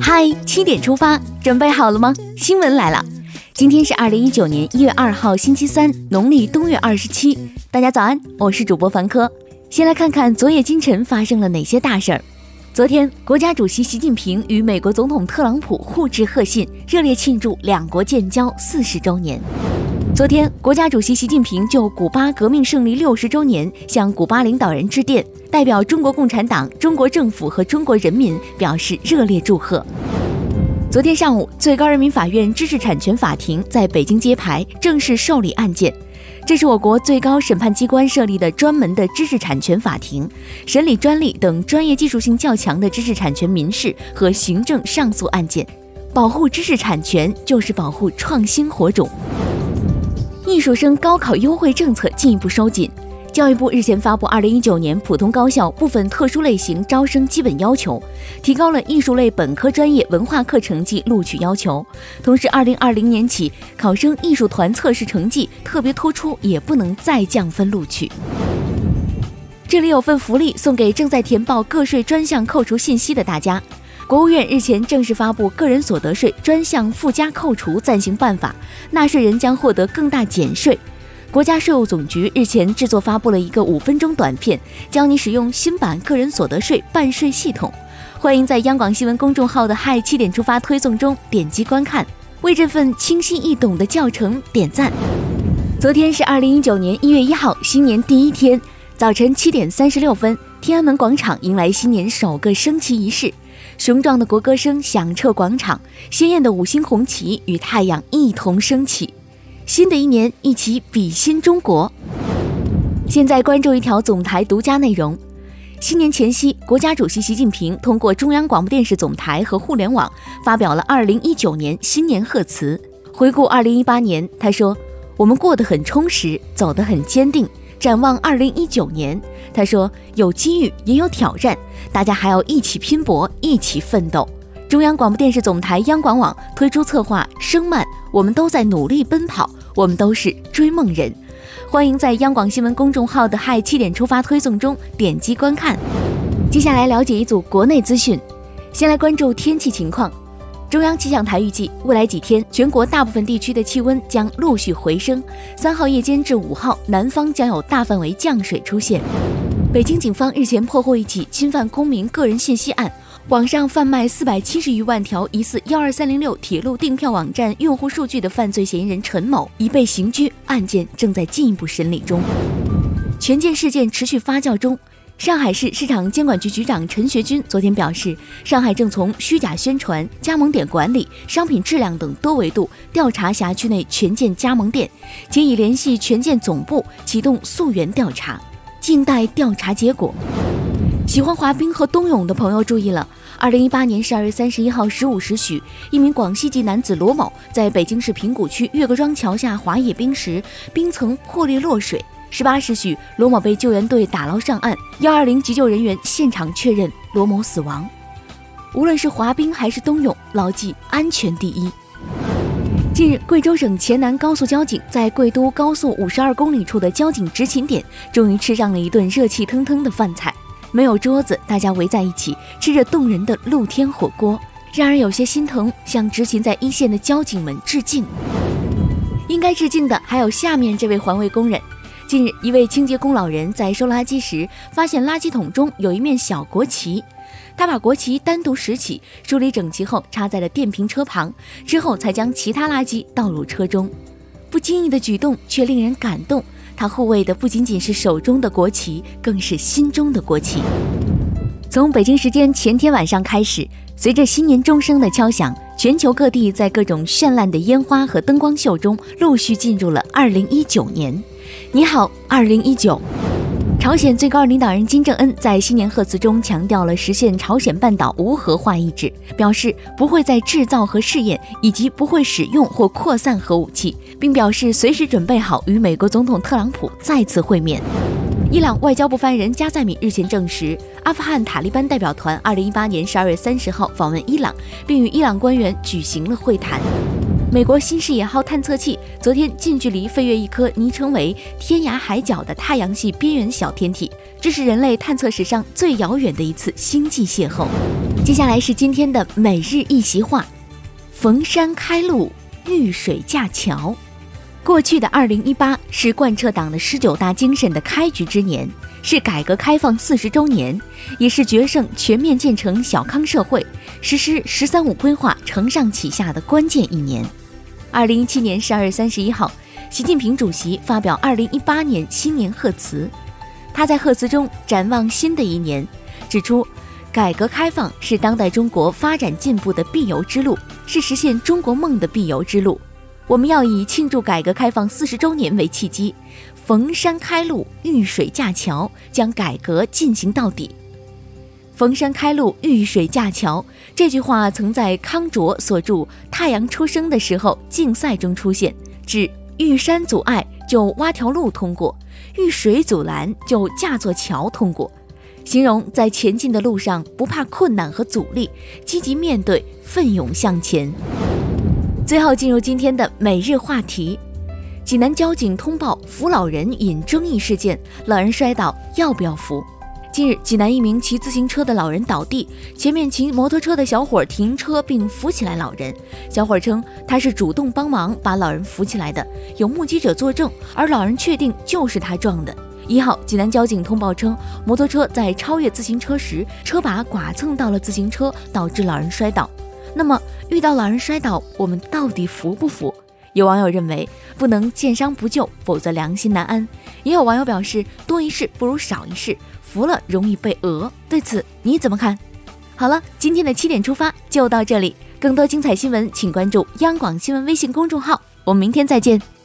嗨，七点出发，准备好了吗？新闻来了，今天是二零一九年一月二号，星期三，农历冬月二十七。大家早安，我是主播凡科。先来看看昨夜今晨发生了哪些大事儿。昨天，国家主席习近平与美国总统特朗普互致贺信，热烈庆祝两国建交四十周年。昨天，国家主席习近平就古巴革命胜利六十周年向古巴领导人致电，代表中国共产党、中国政府和中国人民表示热烈祝贺。昨天上午，最高人民法院知识产权法庭在北京揭牌，正式受理案件。这是我国最高审判机关设立的专门的知识产权法庭，审理专利等专业技术性较强的知识产权民事和行政上诉案件。保护知识产权就是保护创新火种。艺术生高考优惠政策进一步收紧。教育部日前发布《二零一九年普通高校部分特殊类型招生基本要求》，提高了艺术类本科专业文化课成绩录取要求。同时，二零二零年起，考生艺术团测试成绩特别突出也不能再降分录取。这里有份福利送给正在填报个税专项扣除信息的大家。国务院日前正式发布《个人所得税专项附加扣除暂行办法》，纳税人将获得更大减税。国家税务总局日前制作发布了一个五分钟短片，教你使用新版个人所得税办税系统。欢迎在央广新闻公众号的“嗨七点出发”推送中点击观看，为这份清晰易懂的教程点赞。昨天是二零一九年一月一号，新年第一天，早晨七点三十六分，天安门广场迎来新年首个升旗仪式。雄壮的国歌声响彻广场，鲜艳的五星红旗与太阳一同升起。新的一年，一起比心中国。现在关注一条总台独家内容：新年前夕，国家主席习近平通过中央广播电视总台和互联网发表了2019年新年贺词。回顾2018年，他说：“我们过得很充实，走得很坚定。”展望二零一九年，他说有机遇也有挑战，大家还要一起拼搏，一起奋斗。中央广播电视总台央广网推出策划“声慢”，我们都在努力奔跑，我们都是追梦人。欢迎在央广新闻公众号的“嗨七点出发”推送中点击观看。接下来了解一组国内资讯，先来关注天气情况。中央气象台预计，未来几天全国大部分地区的气温将陆续回升。三号夜间至五号，南方将有大范围降水出现。北京警方日前破获一起侵犯公民个人信息案，网上贩卖四百七十余万条疑似幺二三零六铁路订票网站用户数据的犯罪嫌疑人陈某已被刑拘，案件正在进一步审理中。权健事件持续发酵中。上海市市场监管局局长陈学军昨天表示，上海正从虚假宣传、加盟点管理、商品质量等多维度调查辖区内权健加盟店，且已联系权健总部启动溯源调查，静待调查结果。喜欢滑冰和冬泳的朋友注意了，二零一八年十二月三十一号十五时许，一名广西籍男子罗某在北京市平谷区岳各庄桥下滑野冰时，冰层破裂落水。十八时许，罗某被救援队打捞上岸，幺二零急救人员现场确认罗某死亡。无论是滑冰还是冬泳，牢记安全第一。近日，贵州省黔南高速交警在贵都高速五十二公里处的交警执勤点，终于吃上了一顿热气腾腾的饭菜。没有桌子，大家围在一起吃着动人的露天火锅，让人有些心疼，向执勤在一线的交警们致敬。应该致敬的还有下面这位环卫工人。近日，一位清洁工老人在收垃圾时，发现垃圾桶中有一面小国旗，他把国旗单独拾起，梳理整齐后插在了电瓶车旁，之后才将其他垃圾倒入车中。不经意的举动却令人感动，他护卫的不仅仅是手中的国旗，更是心中的国旗。从北京时间前天晚上开始，随着新年钟声的敲响，全球各地在各种绚烂的烟花和灯光秀中，陆续进入了2019年。你好，二零一九。朝鲜最高领导人金正恩在新年贺词中强调了实现朝鲜半岛无核化意志，表示不会再制造和试验，以及不会使用或扩散核武器，并表示随时准备好与美国总统特朗普再次会面。伊朗外交部发言人加塞米日前证实，阿富汗塔利班代表团二零一八年十二月三十号访问伊朗，并与伊朗官员举行了会谈。美国新视野号探测器昨天近距离飞越一颗昵称为“天涯海角”的太阳系边缘小天体，这是人类探测史上最遥远的一次星际邂逅。接下来是今天的每日一席话：逢山开路，遇水架桥。过去的二零一八是贯彻党的十九大精神的开局之年，是改革开放四十周年，也是决胜全面建成小康社会、实施“十三五”规划承上启下的关键一年。二零一七年十二月三十一号，习近平主席发表二零一八年新年贺词。他在贺词中展望新的一年，指出，改革开放是当代中国发展进步的必由之路，是实现中国梦的必由之路。我们要以庆祝改革开放四十周年为契机，逢山开路，遇水架桥，将改革进行到底。逢山开路，遇水架桥。这句话曾在康卓所著《太阳出生的时候》竞赛中出现，指遇山阻碍就挖条路通过，遇水阻拦就架座桥通过，形容在前进的路上不怕困难和阻力，积极面对，奋勇向前。最后进入今天的每日话题：济南交警通报扶老人引争议事件，老人摔倒要不要扶？近日，济南一名骑自行车的老人倒地，前面骑摩托车的小伙停车并扶起来老人。小伙称他是主动帮忙把老人扶起来的，有目击者作证，而老人确定就是他撞的。一号，济南交警通报称，摩托车在超越自行车时，车把剐蹭到了自行车，导致老人摔倒。那么，遇到老人摔倒，我们到底扶不扶？有网友认为不能见伤不救，否则良心难安。也有网友表示，多一事不如少一事。服了容易被讹，对此你怎么看？好了，今天的七点出发就到这里，更多精彩新闻请关注央广新闻微信公众号，我们明天再见。